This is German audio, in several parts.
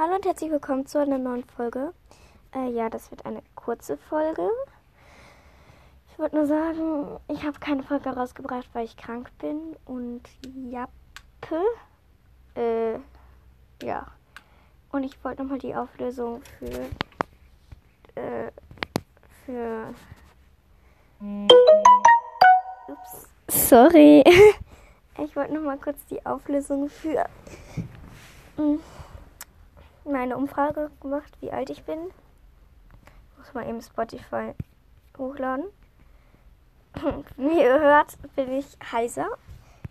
Hallo und herzlich willkommen zu einer neuen Folge. Äh, ja, das wird eine kurze Folge. Ich wollte nur sagen, ich habe keine Folge rausgebracht, weil ich krank bin und jappe. Äh, ja. Und ich wollte nochmal die Auflösung für, äh, für, ups, sorry. Ich wollte nochmal kurz die Auflösung für meine Umfrage gemacht, wie alt ich bin. Muss mal eben Spotify hochladen. Wie ihr hört, bin ich heiser.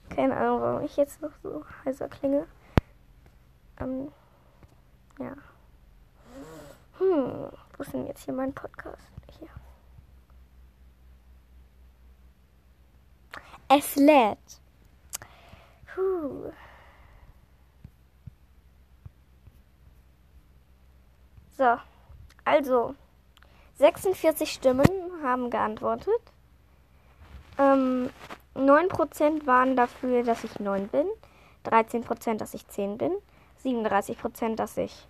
Keine Ahnung, warum ich jetzt noch so heiser klinge. Ähm, ja. Hm, wo ist denn jetzt hier mein Podcast? Hier. Es lädt. Puh. So, also 46 Stimmen haben geantwortet. Ähm, 9% waren dafür, dass ich 9 bin, 13%, dass ich 10 bin, 37%, dass ich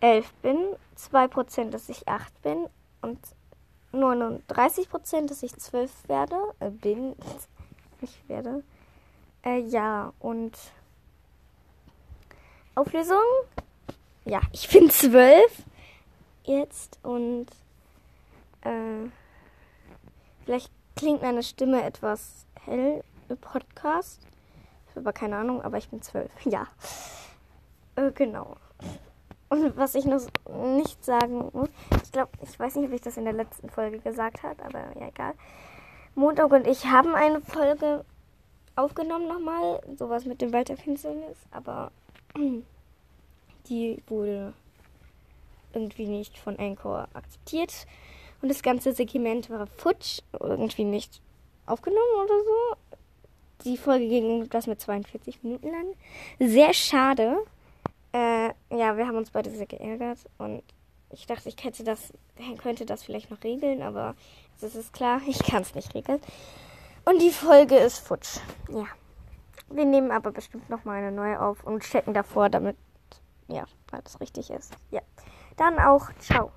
11 bin, 2%, dass ich 8 bin und 39%, dass ich 12 werde, äh, bin, ich werde. Äh, ja, und Auflösung? Ja, ich bin zwölf jetzt und äh, vielleicht klingt meine Stimme etwas hell im Podcast. Ich habe aber keine Ahnung, aber ich bin zwölf. Ja. Äh, genau. Und was ich noch nicht sagen muss, ich glaube, ich weiß nicht, ob ich das in der letzten Folge gesagt habe, aber ja, egal. Montag und ich haben eine Folge aufgenommen nochmal, sowas mit dem Walterfinsternis, aber die wurde irgendwie nicht von Anchor akzeptiert und das ganze Segment war futsch, irgendwie nicht aufgenommen oder so. Die Folge ging das mit 42 Minuten lang. Sehr schade. Äh, ja, wir haben uns beide sehr geärgert und ich dachte, ich hätte das, könnte das vielleicht noch regeln, aber es ist klar, ich kann es nicht regeln. Und die Folge ist futsch. Ja. Wir nehmen aber bestimmt nochmal eine neue auf und checken davor, damit ja, alles richtig ist. Ja. Dann auch ciao.